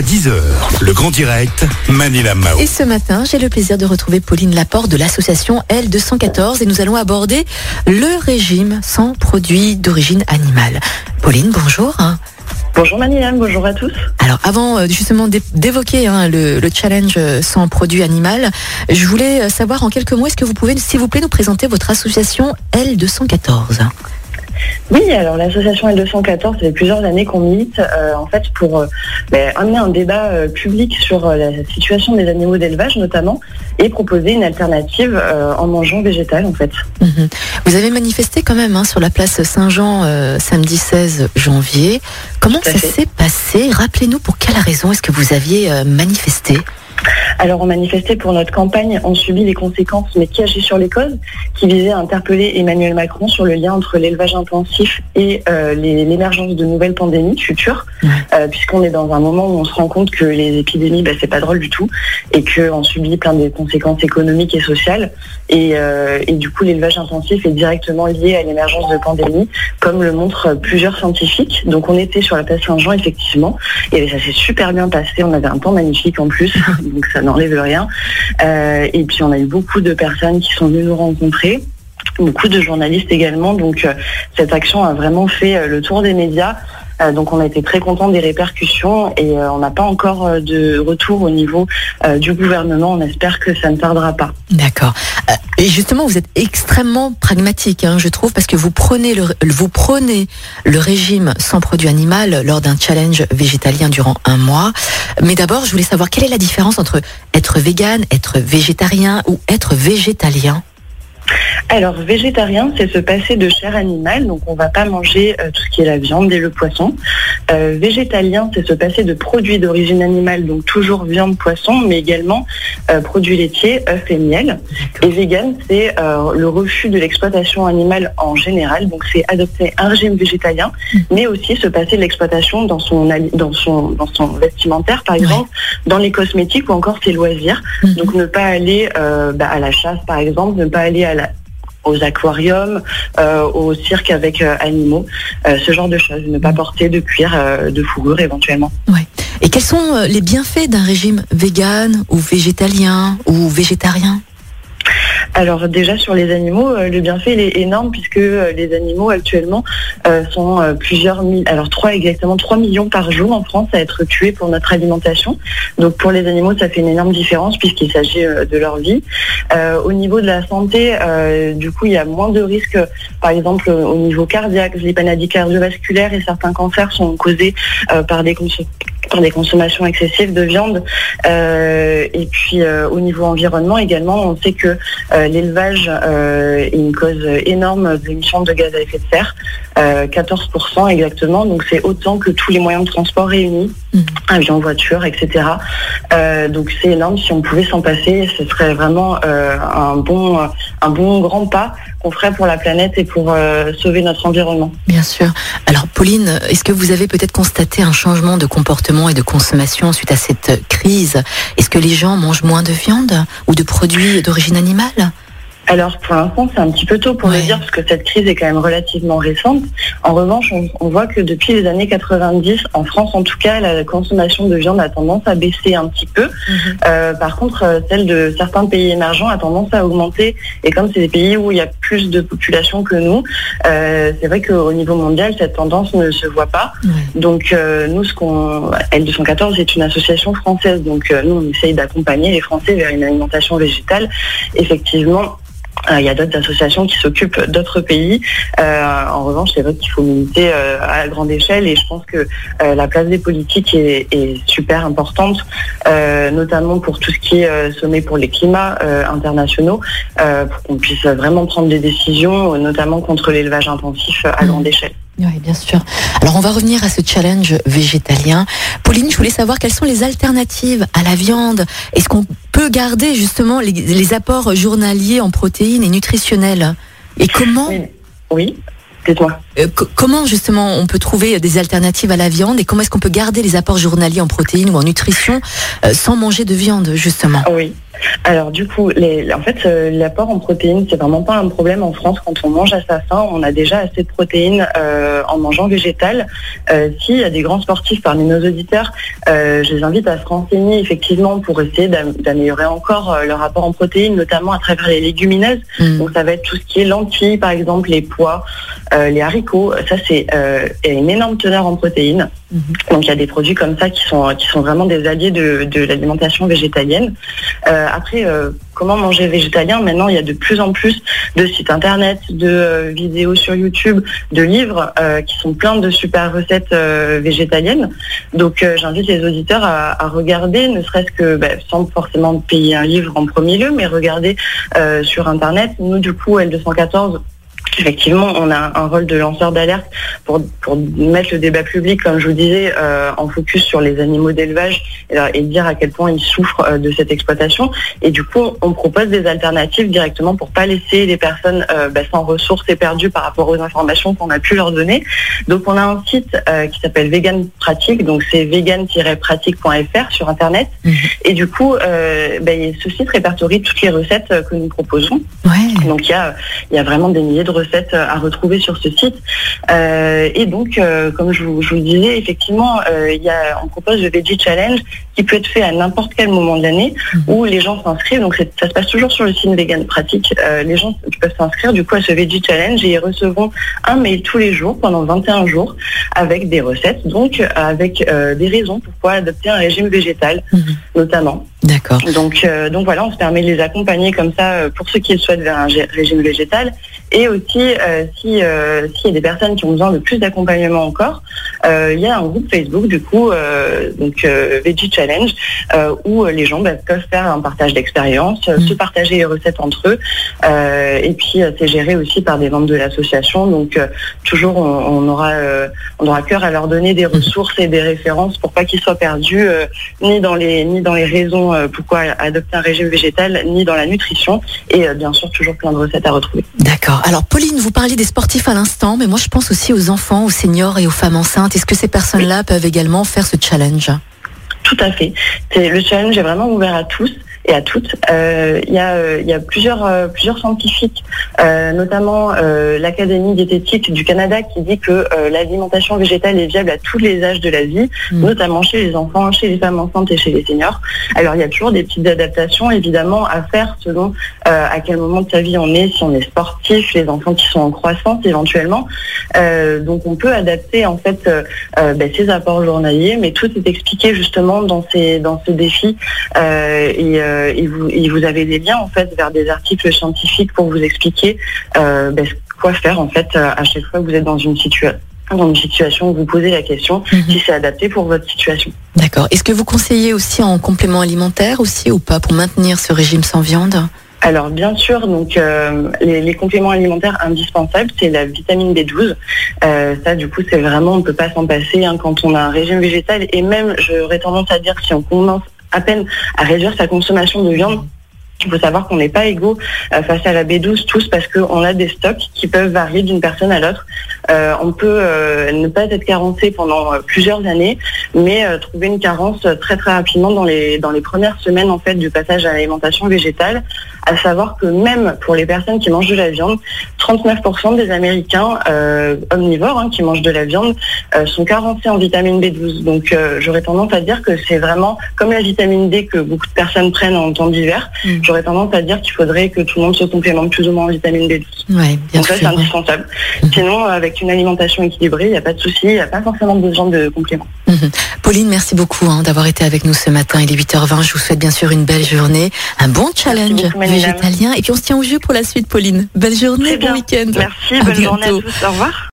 jusqu'à 10h. Le grand direct, Manila Mao. Et ce matin, j'ai le plaisir de retrouver Pauline Laporte de l'association L214 et nous allons aborder le régime sans produits d'origine animale. Pauline, bonjour. Bonjour Manilam, bonjour à tous. Alors avant euh, justement d'évoquer hein, le, challenge euh, sans produit animal, je voulais euh, savoir en quelques mots, est-ce que vous pouvez s'il vous plaît nous présenter votre association L214 oui, alors l'association L214, ça fait plusieurs années qu'on milite euh, en fait pour euh, ben, amener un débat euh, public sur la situation des animaux d'élevage notamment et proposer une alternative en mangeant végétal en fait. Mhm. Vous avez manifesté quand même hein, sur la place Saint-Jean samedi 16 janvier. Comment ça s'est passé? Rappelez-nous pour quelle raison est-ce que vous aviez manifesté? Alors on manifestait pour notre campagne On subit les conséquences, mais qui agit sur les causes, qui visait à interpeller Emmanuel Macron sur le lien entre l'élevage intensif et euh, l'émergence de nouvelles pandémies futures, euh, puisqu'on est dans un moment où on se rend compte que les épidémies, bah, c'est pas drôle du tout, et qu'on subit plein de conséquences économiques et sociales. Et, euh, et du coup, l'élevage intensif est directement lié à l'émergence de pandémies, comme le montrent plusieurs scientifiques. Donc on était sur la place Saint-Jean, effectivement, et ça s'est super bien passé. On avait un temps magnifique en plus. donc ça n'enlève rien. Euh, et puis on a eu beaucoup de personnes qui sont venues nous rencontrer beaucoup de journalistes également. Donc euh, cette action a vraiment fait euh, le tour des médias. Donc on a été très content des répercussions et on n'a pas encore de retour au niveau du gouvernement. On espère que ça ne tardera pas. D'accord. Et justement, vous êtes extrêmement pragmatique, hein, je trouve, parce que vous prenez le, vous prenez le régime sans produit animal lors d'un challenge végétalien durant un mois. Mais d'abord, je voulais savoir quelle est la différence entre être vegan, être végétarien ou être végétalien? Alors, végétarien, c'est se passer de chair animale, donc on ne va pas manger euh, tout ce qui est la viande et le poisson. Euh, végétalien, c'est se passer de produits d'origine animale, donc toujours viande, poisson, mais également euh, produits laitiers, œufs et miel. Et vegan, c'est le refus de l'exploitation animale en général, donc c'est adopter un régime végétalien, mhm. mais aussi se passer de l'exploitation dans son, dans, son, dans son vestimentaire, par exemple, dans les cosmétiques ou encore ses loisirs. Mhm. Donc ne pas aller bah, à la chasse, par exemple, ne pas aller à la, aux aquariums, euh, au cirque avec euh, animaux, euh, ce genre de choses. Ne pas porter de cuir, de fourrure éventuellement. Et quels sont les bienfaits d'un régime vegan ou végétalien ou végétarien? Alors déjà sur les animaux, euh, le bienfait est énorme puisque euh, les animaux actuellement euh, sont plusieurs milliers, alors trois exactement 3 millions par jour en France à être tués pour notre alimentation. Donc pour les animaux, ça fait une énorme différence puisqu'il s'agit de leur vie. au niveau de la santé, du coup, il y a moins de risques, par exemple au niveau cardiaque, les maladies cardiovasculaires et certains cancers sont causés par des par des consommations excessives de viande. et puis au niveau environnement également, on sait que euh, l'élevage euh, est une cause énorme d'émissions de gaz à effet de serre, 14% euh, exactement, donc c'est autant que tous les moyens de transport réunis, mmh. avions, voitures, etc. donc c'est énorme, si on pouvait s'en passer, ce serait vraiment un, bon, un bon grand pas qu'on ferait pour la planète et pour sauver notre environnement. Bien sûr. Alors Pauline, est-ce que vous avez peut-être constaté un changement de comportement et de consommation suite à cette crise? Est-ce que les gens mangent moins de viande ou de produits d'origine animale? Alors pour l'instant, c'est un petit peu tôt pour le dire parce que cette crise est quand même relativement récente. En revanche, on, voit que depuis les années 90, en France en tout cas, la consommation de viande a tendance à baisser un petit peu. Mhm. Euh, par contre, euh, celle de certains pays émergents a tendance à augmenter. Et comme c'est des pays où il y a plus de population que nous, euh, c'est vrai qu'au niveau mondial, cette tendance ne se voit pas. Donc nous, ce qu'on L214 est une association française. Donc nous, on essaye d'accompagner les Français vers une alimentation végétale. Effectivement, il y a d'autres associations qui s'occupent d'autres pays. Euh, en revanche, c'est vrai qu'il faut militer euh, à grande échelle et je pense que la place des politiques est, super importante, notamment pour tout ce qui est sommet pour les climats internationaux, pour qu'on puisse vraiment prendre des décisions, notamment contre l'élevage intensif à grande échelle. Oui, bien sûr. Alors, on va revenir à ce challenge végétalien. Pauline, je voulais savoir quelles sont les alternatives à la viande. Est-ce qu'on peut garder justement les, apports journaliers en protéines et nutritionnels Et comment Oui. Dites-moi. Euh, comment justement on peut trouver des alternatives à la viande et comment est-ce qu'on peut garder les apports journaliers en protéines ou en nutrition euh, sans manger de viande justement? Oui. Alors du coup, les, en fait, euh, l'apport en protéines, c'est vraiment pas un problème en France quand on mange à sa faim. On a déjà assez de protéines euh, en mangeant végétal. Euh, S'il y a des grands sportifs parmi nos auditeurs, euh, je les invite à se renseigner effectivement pour essayer d'améliorer encore leur apport en protéines, notamment à travers les légumineuses. Mm. Donc ça va être tout ce qui est lentilles, par exemple, les pois, les haricots. Ça c'est une énorme teneur en protéines. Mhm. Donc il y a des produits comme ça qui sont vraiment des alliés de, l'alimentation végétalienne. Euh, après, euh, comment manger végétalien? Maintenant, il y a de plus en plus de sites internet, de euh, vidéos sur YouTube, de livres qui sont pleins de super recettes végétaliennes. Donc j'invite les auditeurs à, regarder, ne serait-ce que bah, sans forcément payer un livre en premier lieu, mais regarder sur internet. Nous, du coup, L214 Effectivement, on a un rôle de lanceur d'alerte pour, pour mettre le débat public, comme je vous disais, euh, en focus sur les animaux d'élevage et, et dire à quel point ils souffrent euh, de cette exploitation. Et du coup, on propose des alternatives directement pour pas laisser les personnes euh, bah, sans ressources et perdues par rapport aux informations qu'on a pu leur donner. Donc, on a un site euh, qui s'appelle Vegan Pratique, donc c'est vegan-pratique.fr sur Internet. Mhm. Et du coup, euh, bah, ce site répertorie toutes les recettes euh, que nous proposons. Ouais. Donc il y a, il y a vraiment des milliers de recettes euh, à retrouver sur ce site. Euh, et donc, euh, comme je vous, je vous le disais, effectivement, euh, il y a, on propose le Veggie Challenge qui peut être fait à n'importe quel moment de l'année Mhm. où les gens s'inscrivent. Donc ça se passe toujours sur le site Vegan Pratique. Euh, les gens peuvent s'inscrire du coup à ce Veggie Challenge et ils recevront un mail tous les jours pendant 21 jours avec des recettes, donc avec euh, des raisons pourquoi adopter un régime végétal Mhm. notamment. D'accord. Donc, euh, donc voilà, on se permet de les accompagner comme ça pour ceux qui le souhaitent vers un régime végétal. Et aussi, euh, si euh, s'il y a des personnes qui ont besoin de plus d'accompagnement encore, euh, il y a un groupe Facebook du coup, donc Veggie Challenge, où les gens bah, peuvent faire un partage d'expérience, Mm. se partager les recettes entre eux. Et puis c'est géré aussi par des membres de l'association. Donc toujours, on, on aura on aura cœur à leur donner des ressources et des références pour pas qu'ils soient perdus euh, ni dans les ni dans les raisons euh, pourquoi adopter un régime végétal, ni dans la nutrition. Et euh, bien sûr, toujours plein de recettes à retrouver. D'accord. Alors, Pauline, vous parliez des sportifs à l'instant, mais moi, je pense aussi aux enfants, aux seniors et aux femmes enceintes. Est-ce que ces personnes-là peuvent également faire ce challenge? Tout à fait. C'est- Le challenge est vraiment ouvert à tous et à toutes. Euh, Il y, a, euh, il y a plusieurs, euh, plusieurs scientifiques, notamment l'Académie diététique du Canada, qui dit que l'alimentation végétale est viable à tous les âges de la vie, Mm. notamment chez les enfants, chez les femmes enceintes et chez les seniors. Alors il y a toujours des petites adaptations, évidemment, à faire selon à quel moment de sa vie on est, si on est sportif, les enfants qui sont en croissance éventuellement. Euh, donc on peut adapter en fait euh, ben, ses apports journaliers, mais tout est expliqué justement dans ces dans ce défi euh, et, euh, et vous et vous avez des liens en fait vers des articles scientifiques pour vous expliquer euh, ben, quoi faire en fait euh, à chaque fois que vous êtes dans une situation dans une situation où vous posez la question Mhm. si c'est adapté pour votre situation. D'accord. Est-ce que vous conseillez aussi en complément alimentaire aussi ou pas pour maintenir ce régime sans viande? Alors bien sûr, donc euh, les, les compléments alimentaires indispensables, c'est la vitamine B12. Euh, ça, du coup, c'est vraiment, on peut pas s'en passer hein, quand on a un régime végétal. Et même, j'aurais tendance à dire, si on commence à peine à réduire sa consommation de viande, il faut savoir qu'on n'est pas égaux euh, face à la B12 tous parce qu'on a des stocks qui peuvent varier d'une personne à l'autre. Euh, on peut euh, ne pas être carencé pendant euh, plusieurs années, mais trouver une carence très très rapidement dans les dans les premières semaines en fait du passage à l'alimentation végétale. À savoir que même pour les personnes qui mangent de la viande, 39% des Américains omnivores hein, qui mangent de la viande sont carencés en vitamine B12. Donc j'aurais tendance à dire que c'est vraiment comme la vitamine D que beaucoup de personnes prennent en temps d'hiver. Mm. J'aurais tendance à dire qu'il faudrait que tout le monde se complémente plus ou moins en vitamine B12. Oui, bien Donc ça, c'est indispensable. Sinon, avec une alimentation équilibrée, il n'y a pas de souci, il n'y a pas forcément besoin de compléments. Mhm. Pauline, merci beaucoup hein, d'avoir été avec nous ce matin. Il est 8h20. Je vous souhaite bien sûr une belle journée, un bon challenge beaucoup, végétalien. Et puis on se tient au jus pour la suite, Pauline. Belle journée, bon week-end. Merci, À bonne journée à bientôt. tous. Au revoir.